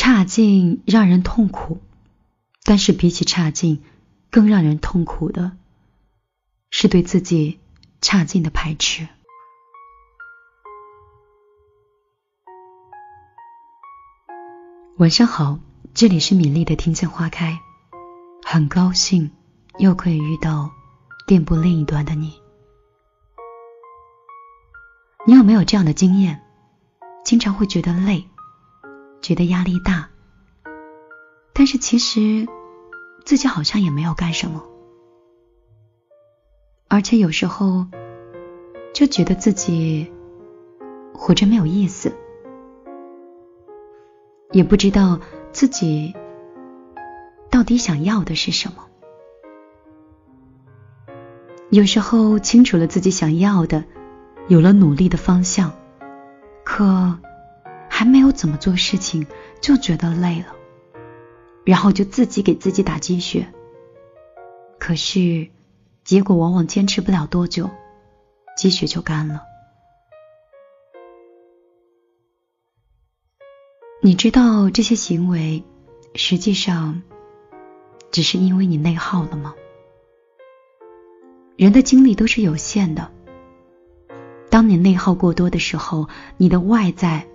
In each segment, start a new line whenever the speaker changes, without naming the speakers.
差劲让人痛苦，但是比起差劲，更让人痛苦的是对自己差劲的排斥。晚上好，这里是米粒的听见花开，很高兴又可以遇到电波另一端的你。你有没有这样的经验？经常会觉得累。觉得压力大，但是其实自己好像也没有干什么，而且有时候就觉得自己活着没有意思，也不知道自己到底想要的是什么。有时候清楚了自己想要的，有了努力的方向，可。还没有怎么做事情就觉得累了，然后就自己给自己打鸡血。可是结果往往坚持不了多久，鸡血就干了。你知道这些行为实际上只是因为你内耗了吗？人的精力都是有限的，当你内耗过多的时候，你的外在。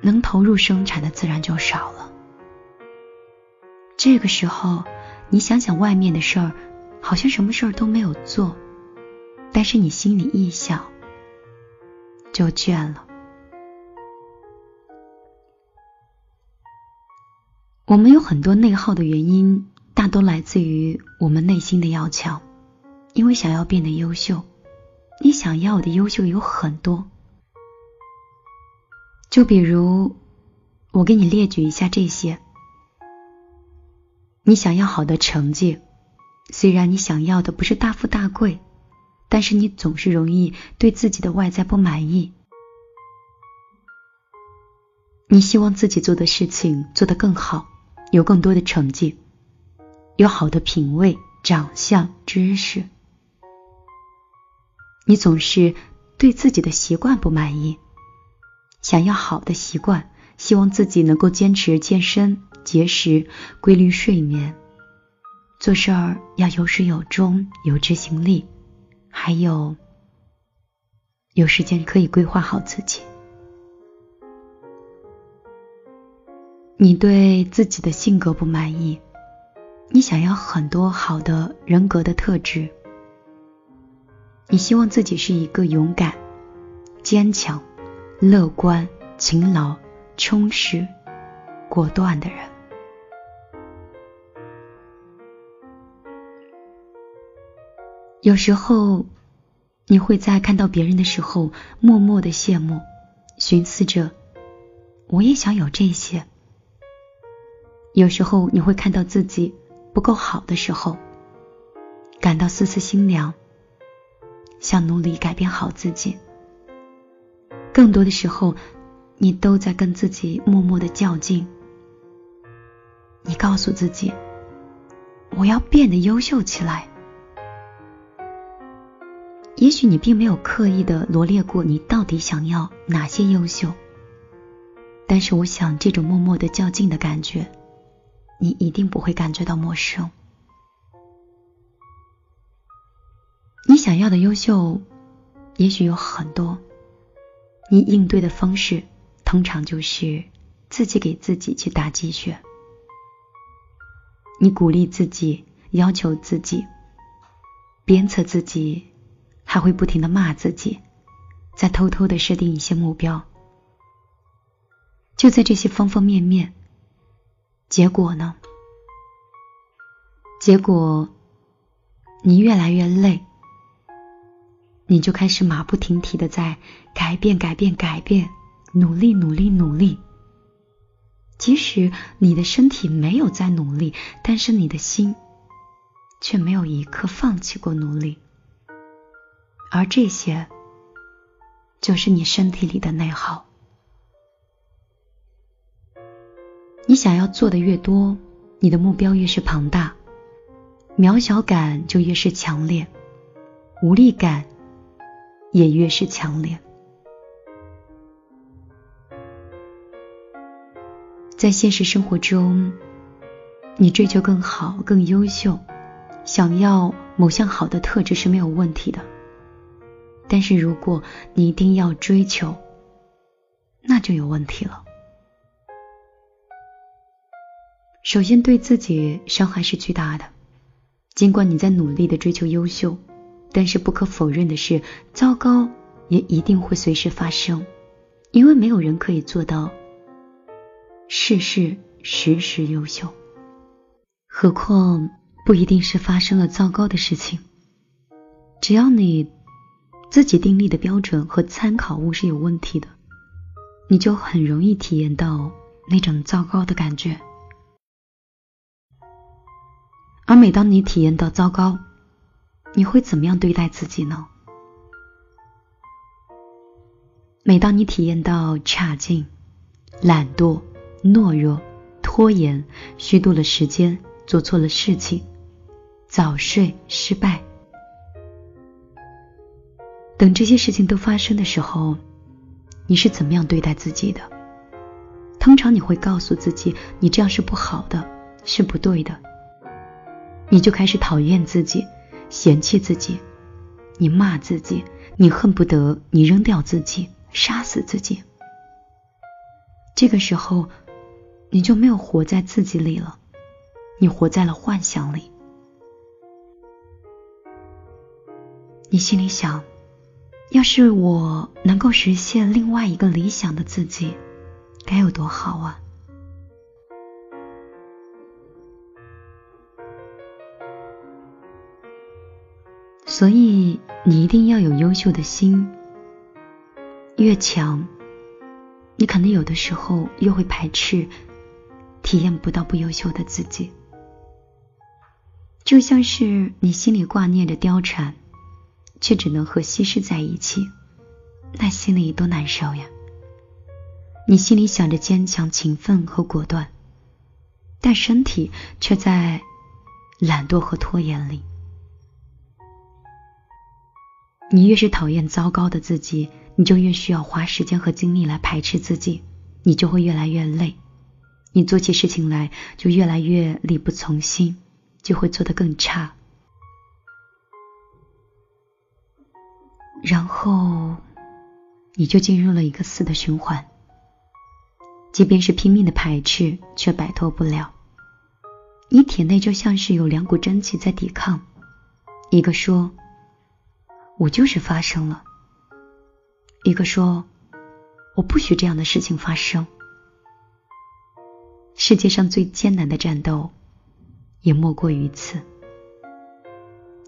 能投入生产的自然就少了。这个时候，你想想外面的事儿，好像什么事儿都没有做，但是你心里一想，就倦了。我们有很多内耗的原因，大多来自于我们内心的要强，因为想要变得优秀，你想要的优秀有很多。就比如，我给你列举一下这些：你想要好的成绩，虽然你想要的不是大富大贵，但是你总是容易对自己的外在不满意。你希望自己做的事情做得更好，有更多的成绩，有好的品味、长相、知识。你总是对自己的习惯不满意。想要好的习惯，希望自己能够坚持健身、节食、规律睡眠，做事儿要有始有终、有执行力，还有有时间可以规划好自己。你对自己的性格不满意，你想要很多好的人格的特质，你希望自己是一个勇敢、坚强。乐观、勤劳、充实、果断的人。有时候，你会在看到别人的时候，默默的羡慕，寻思着我也想有这些。有时候，你会看到自己不够好的时候，感到丝丝心凉，想努力改变好自己。更多的时候，你都在跟自己默默的较劲。你告诉自己，我要变得优秀起来。也许你并没有刻意的罗列过你到底想要哪些优秀，但是我想这种默默的较劲的感觉，你一定不会感觉到陌生。你想要的优秀，也许有很多。你应对的方式，通常就是自己给自己去打鸡血。你鼓励自己，要求自己，鞭策自己，还会不停的骂自己，再偷偷的设定一些目标。就在这些方方面面，结果呢？结果，你越来越累。你就开始马不停蹄的在改变、改变、改变，努力、努力、努力。即使你的身体没有在努力，但是你的心却没有一刻放弃过努力。而这些，就是你身体里的内耗。你想要做的越多，你的目标越是庞大，渺小感就越是强烈，无力感。也越是强烈。在现实生活中，你追求更好、更优秀，想要某项好的特质是没有问题的。但是如果你一定要追求，那就有问题了。首先，对自己伤害是巨大的。尽管你在努力的追求优秀，但是不可否认的是，糟糕也一定会随时发生，因为没有人可以做到事事时时优秀。何况不一定是发生了糟糕的事情，只要你自己定立的标准和参考物是有问题的，你就很容易体验到那种糟糕的感觉。而每当你体验到糟糕，你会怎么样对待自己呢？每当你体验到差劲、懒惰、懦弱、拖延、虚度了时间、做错了事情、早睡、失败等这些事情都发生的时候，你是怎么样对待自己的？通常你会告诉自己，你这样是不好的，是不对的。你就开始讨厌自己，嫌弃自己，你骂自己，你恨不得你扔掉自己，杀死自己。这个时候，你就没有活在自己里了，你活在了幻想里。你心里想，要是我能够实现另外一个理想的自己，该有多好啊！所以，你一定要有优秀的心。越强，你可能有的时候越会排斥，体验不到不优秀的自己。就像是你心里挂念着貂蝉，却只能和西施在一起，那心里多难受呀！你心里想着坚强、勤奋和果断，但身体却在懒惰和拖延里。你越是讨厌糟糕的自己，你就越需要花时间和精力来排斥自己，你就会越来越累，你做起事情来就越来越力不从心，就会做得更差，然后你就进入了一个死的循环。即便是拼命的排斥，却摆脱不了，你体内就像是有两股真气在抵抗，一个说。我就是发生了。一个说：“我不许这样的事情发生。”世界上最艰难的战斗，也莫过于此。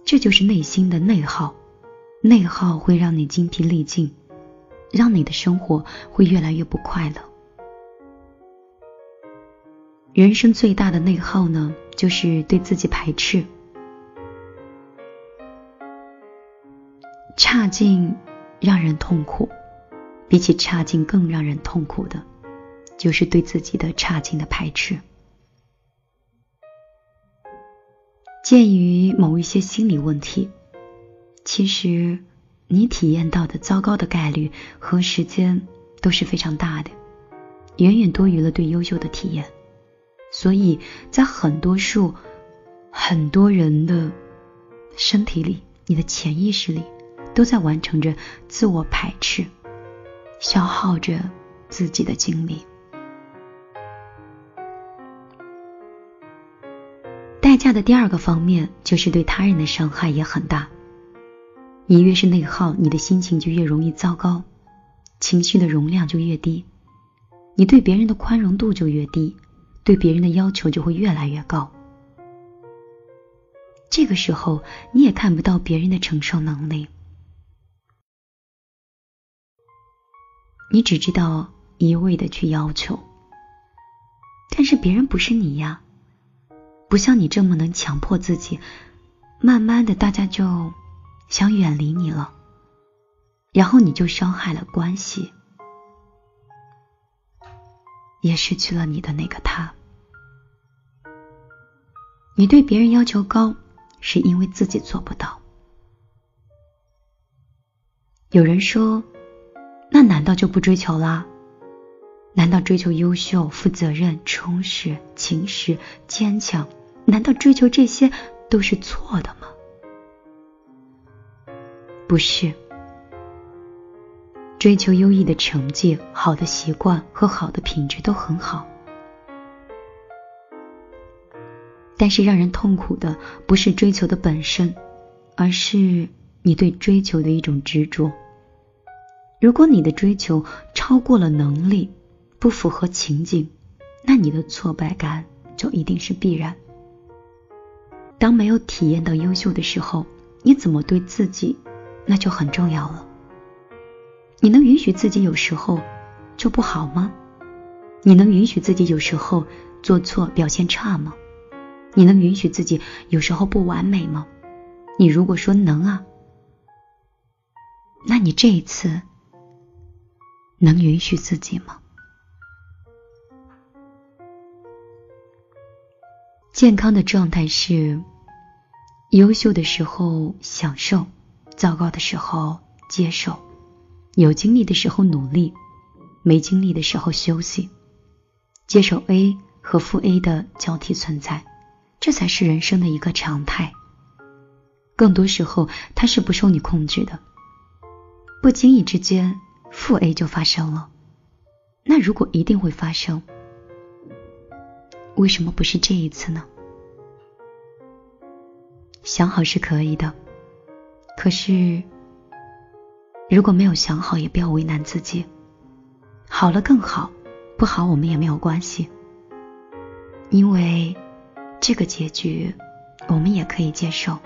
这就是内心的内耗，内耗会让你精疲力尽，让你的生活会越来越不快乐。人生最大的内耗呢，就是对自己排斥。差劲让人痛苦，比起差劲更让人痛苦的，就是对自己的差劲的排斥。鉴于某一些心理问题，其实你体验到的糟糕的概率和时间都是非常大的，远远多于了对优秀的体验。所以在很多数很多人的身体里，你的潜意识里。都在完成着自我排斥，消耗着自己的精力。代价的第二个方面就是对他人的伤害也很大。你越是内耗，你的心情就越容易糟糕，情绪的容量就越低，你对别人的宽容度就越低，对别人的要求就会越来越高。这个时候，你也看不到别人的承受能力。你只知道一味的去要求，但是别人不是你呀，不像你这么能强迫自己，慢慢的大家就想远离你了，然后你就伤害了关系，也失去了你的那个他。你对别人要求高，是因为自己做不到。有人说。那难道就不追求啦？难道追求优秀、负责任、充实、勤实、坚强，难道追求这些都是错的吗？不是。追求优异的成绩、好的习惯和好的品质都很好，但是让人痛苦的不是追求的本身，而是你对追求的一种执着。如果你的追求超过了能力，不符合情景，那你的挫败感就一定是必然。当没有体验到优秀的时候，你怎么对自己，那就很重要了。你能允许自己有时候就不好吗？你能允许自己有时候做错、表现差吗？你能允许自己有时候不完美吗？你如果说能啊，那你这一次能允许自己吗？健康的状态是：优秀的时候享受，糟糕的时候接受。有精力的时候努力，没精力的时候休息，接受 A 和负 A 的交替存在，这才是人生的一个常态。更多时候，它是不受你控制的，不经意之间，负 A 就发生了。那如果一定会发生，为什么不是这一次呢？想好是可以的，可是。如果没有想好，也不要为难自己。好了更好，不好我们也没有关系，因为这个结局我们也可以接受。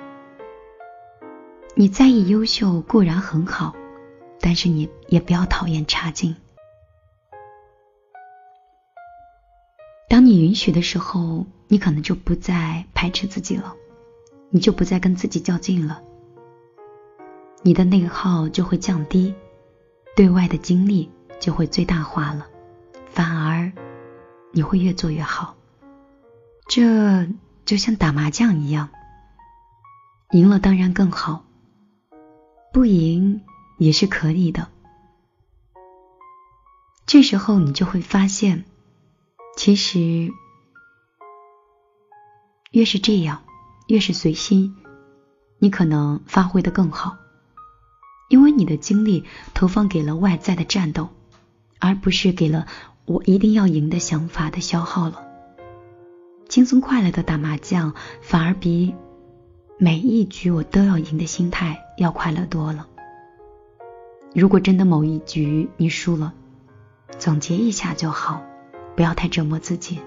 你在意优秀固然很好，但是你也不要讨厌差劲。当你允许的时候，你可能就不再排斥自己了，你就不再跟自己较劲了。你的内耗就会降低，对外的精力就会最大化了，反而你会越做越好。这就像打麻将一样，赢了当然更好，不赢也是可以的。这时候你就会发现，其实越是这样，越是随心，你可能发挥的更好。因为你的精力投放给了外在的战斗，而不是给了我一定要赢的想法的消耗了。轻松快乐的打麻将，反而比每一局我都要赢的心态要快乐多了。如果真的某一局你输了，总结一下就好，不要太折磨自己。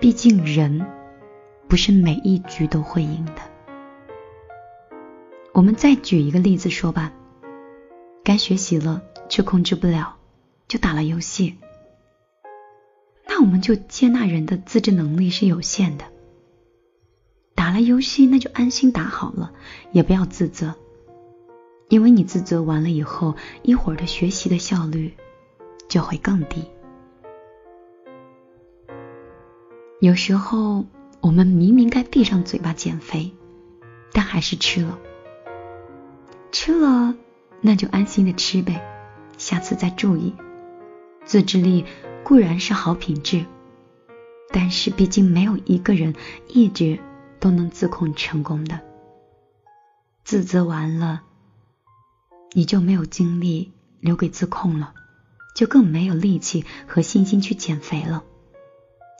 毕竟人不是每一局都会赢的。我们再举一个例子说吧，该学习了却控制不了，就打了游戏。那我们就接纳人的自制能力是有限的。打了游戏那就安心打好了，也不要自责，因为你自责完了以后，一会儿的学习的效率就会更低。有时候我们明明该闭上嘴巴减肥，但还是吃了。吃了，那就安心的吃呗，下次再注意。自制力固然是好品质，但是毕竟没有一个人一直都能自控成功的。自责完了，你就没有精力留给自控了，就更没有力气和信心去减肥了。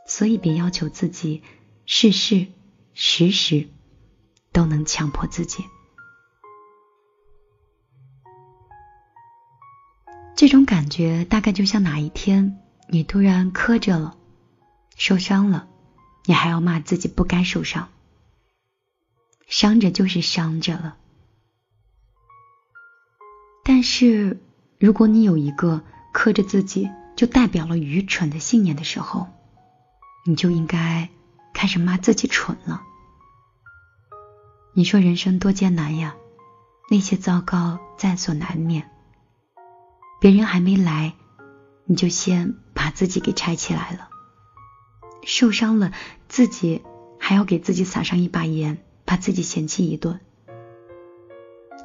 所以别要求自己事事时时都能强迫自己。这种感觉大概就像哪一天你突然磕着了，受伤了，你还要骂自己不该受伤，伤着就是伤着了。但是如果你有一个磕着自己就代表了愚蠢的信念的时候，你就应该开始骂自己蠢了。你说人生多艰难呀，那些糟糕在所难免。别人还没来，你就先把自己给拆起来了。受伤了，自己还要给自己撒上一把盐，把自己嫌弃一顿，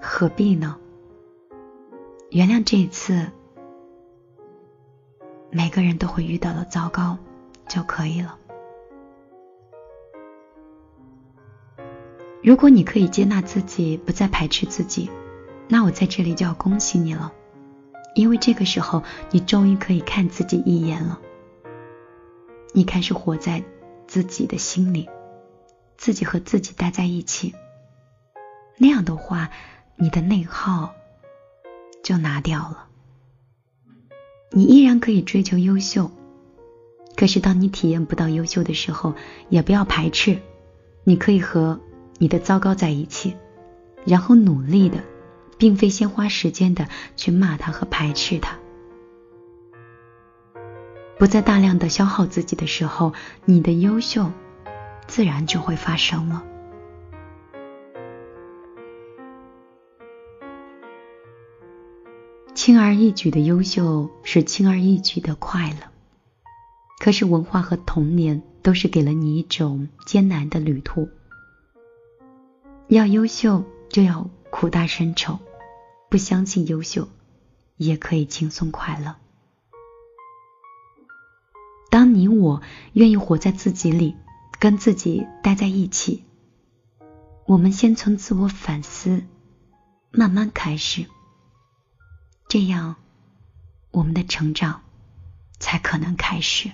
何必呢？原谅这一次，每个人都会遇到的糟糕就可以了。如果你可以接纳自己，不再排斥自己，那我在这里就要恭喜你了，因为这个时候你终于可以看自己一眼了。你开始活在自己的心里，自己和自己待在一起。那样的话，你的内耗就拿掉了。你依然可以追求优秀，可是当你体验不到优秀的时候，也不要排斥。你可以和你的糟糕在一起，然后努力的，并非先花时间的去骂他和排斥他。不再大量的消耗自己的时候，你的优秀自然就会发生了。轻而易举的优秀是轻而易举的快乐，可是文化和童年都是给了你一种艰难的旅途。要优秀就要苦大深仇，不相信优秀也可以轻松快乐。当你我愿意活在自己里，跟自己待在一起，我们先从自我反思慢慢开始。这样，我们的成长才可能开始。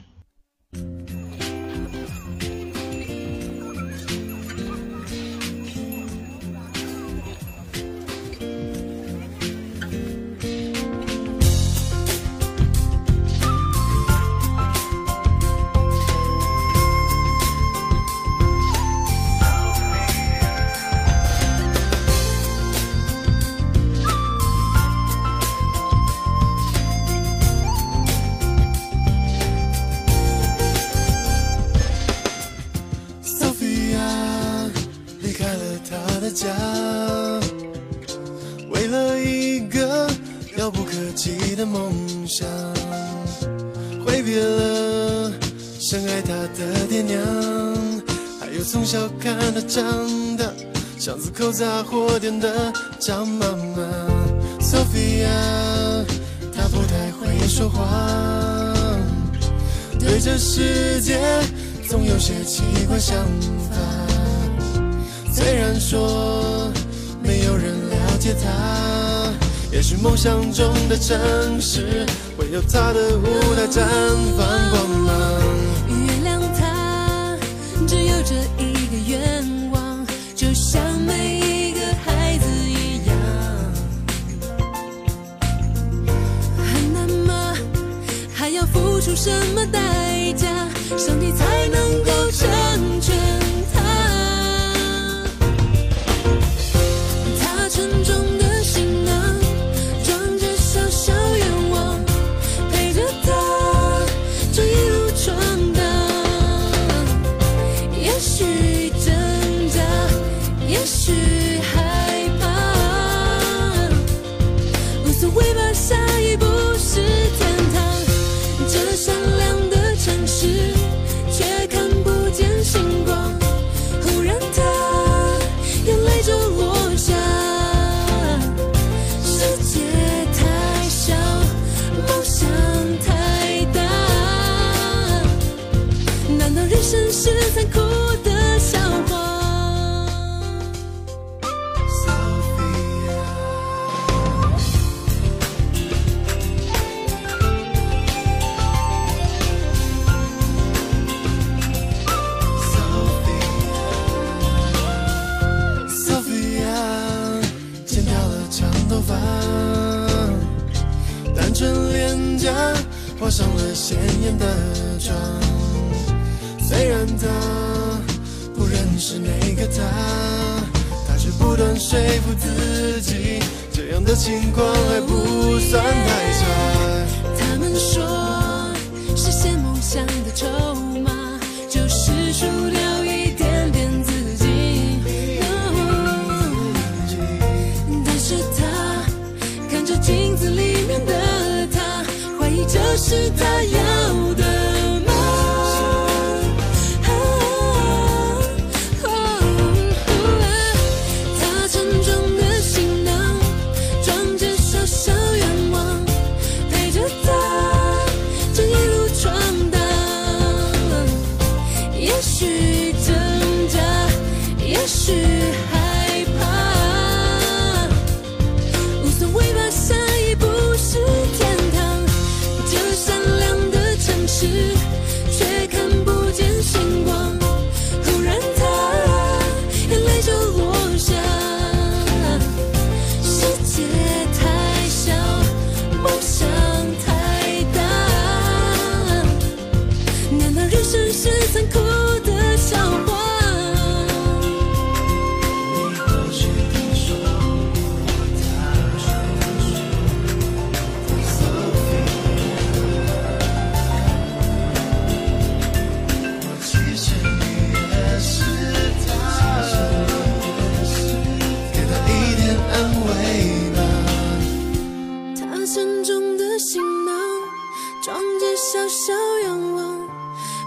己的梦想，挥别了深爱他的爹娘，还有从小看她长大，巷子口杂货店的张妈妈，Sophia，她不太会说话，对这世界总有些奇怪想法。虽然说没有人了解她，也许梦想中的城市会有他的舞台绽放光芒。
原谅他，只有这一个愿望，就像每一个孩子一样，很难吗？还要付出什么代价，上帝才能会不算太差。他们说，实现梦想的筹。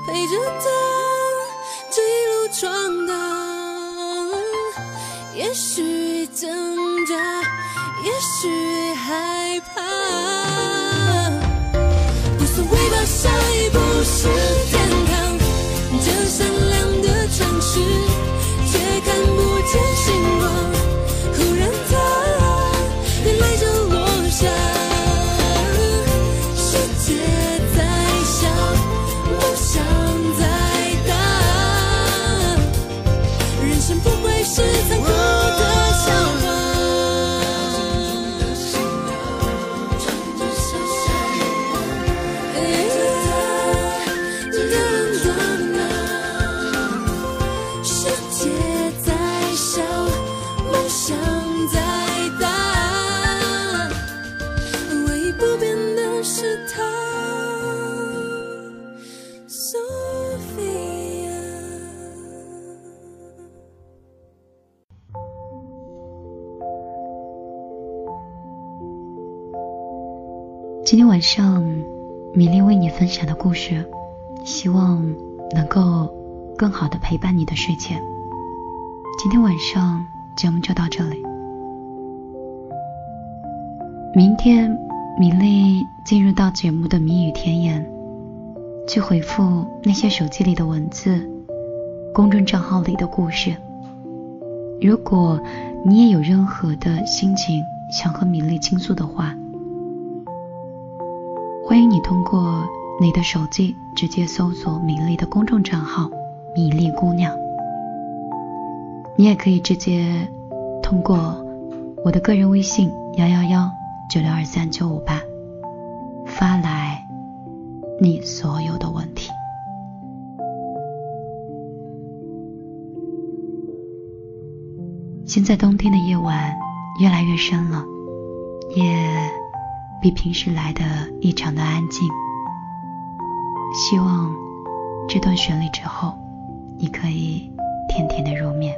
陪着他这一路闯荡。也许挣扎，也许
还米粒为你分享的故事，希望能够更好的陪伴你的睡前。今天晚上节目就到这里，明天米粒进入到节目的谜语天眼，去回复那些手机里的文字，公众账号里的故事。如果你也有任何的心情想和米粒倾诉的话，欢迎你通过你的手机直接搜索米粒的公众账号“米粒姑娘”，你也可以直接通过我的个人微信幺幺幺九六二三九五八发来你所有的问题。现在冬天的夜晚越来越深了，比平时来的异常的安静。希望这段旋律之后，你可以甜甜的入眠。